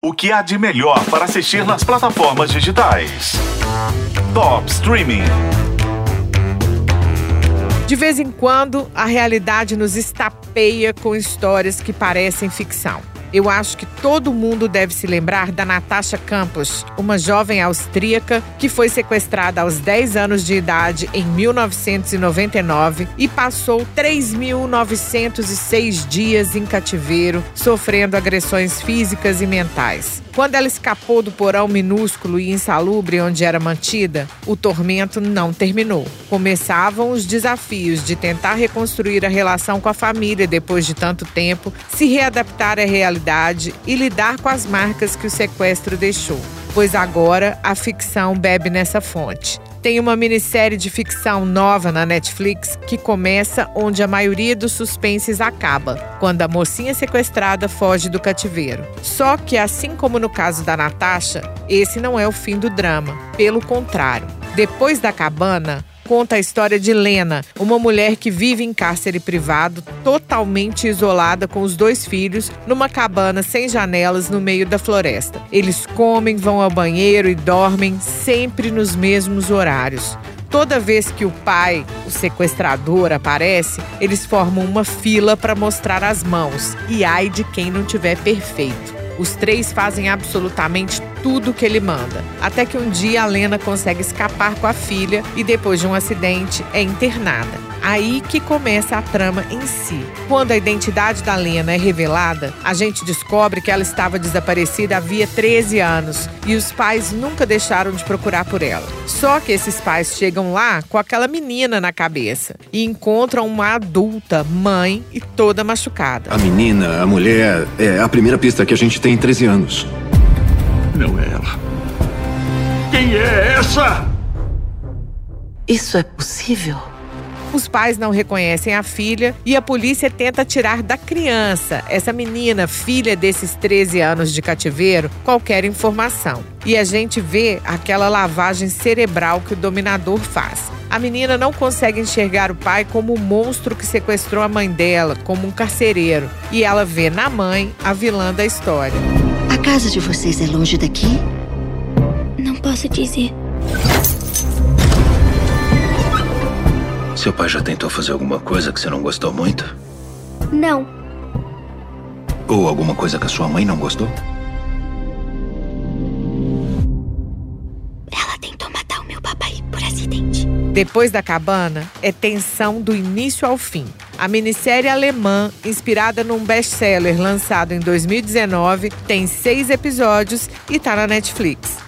O que há de melhor para assistir nas plataformas digitais? Top Streaming. De vez em quando, a realidade nos estapeia com histórias que parecem ficção. Eu acho que todo mundo deve se lembrar da Natasha Campos, uma jovem austríaca que foi sequestrada aos 10 anos de idade em 1999 e passou 3.906 dias em cativeiro, sofrendo agressões físicas e mentais. Quando ela escapou do porão minúsculo e insalubre onde era mantida, o tormento não terminou. Começavam os desafios de tentar reconstruir a relação com a família depois de tanto tempo, se readaptar à realidade e lidar com as marcas que o sequestro deixou. Pois agora a ficção bebe nessa fonte. Tem uma minissérie de ficção nova na Netflix que começa onde a maioria dos suspenses acaba, quando a mocinha sequestrada foge do cativeiro. Só que, assim como no caso da Natasha, esse não é o fim do drama. Pelo contrário, depois da cabana, conta a história de Lena, uma mulher que vive em cárcere privado, totalmente isolada com os dois filhos, numa cabana sem janelas no meio da floresta. Eles comem, vão ao banheiro e dormem sempre nos mesmos horários. Toda vez que o pai, o sequestrador, aparece, eles formam uma fila para mostrar as mãos. E ai de quem não tiver perfeito. Os três fazem absolutamente tudo que ele manda. Até que um dia a Lena consegue escapar com a filha e, depois de um acidente, é internada. Aí que começa a trama em si. Quando a identidade da Lena é revelada, a gente descobre que ela estava desaparecida havia 13 anos e os pais nunca deixaram de procurar por ela. Só que esses pais chegam lá com aquela menina na cabeça e encontram uma adulta, mãe e toda machucada. A menina, a mulher, é a primeira pista que a gente tem em 13 anos. Não é ela. Quem é essa? Isso é possível? Os pais não reconhecem a filha e a polícia tenta tirar da criança, essa menina, filha desses 13 anos de cativeiro, qualquer informação. E a gente vê aquela lavagem cerebral que o dominador faz. A menina não consegue enxergar o pai como o monstro que sequestrou a mãe dela, como um carcereiro. E ela vê na mãe a vilã da história. A casa de vocês é longe daqui? Não posso dizer. Seu pai já tentou fazer alguma coisa que você não gostou muito? Não. Ou alguma coisa que a sua mãe não gostou? Ela tentou matar o meu papai por acidente. Depois da cabana, é tensão do início ao fim. A minissérie alemã, inspirada num best-seller lançado em 2019, tem seis episódios e está na Netflix.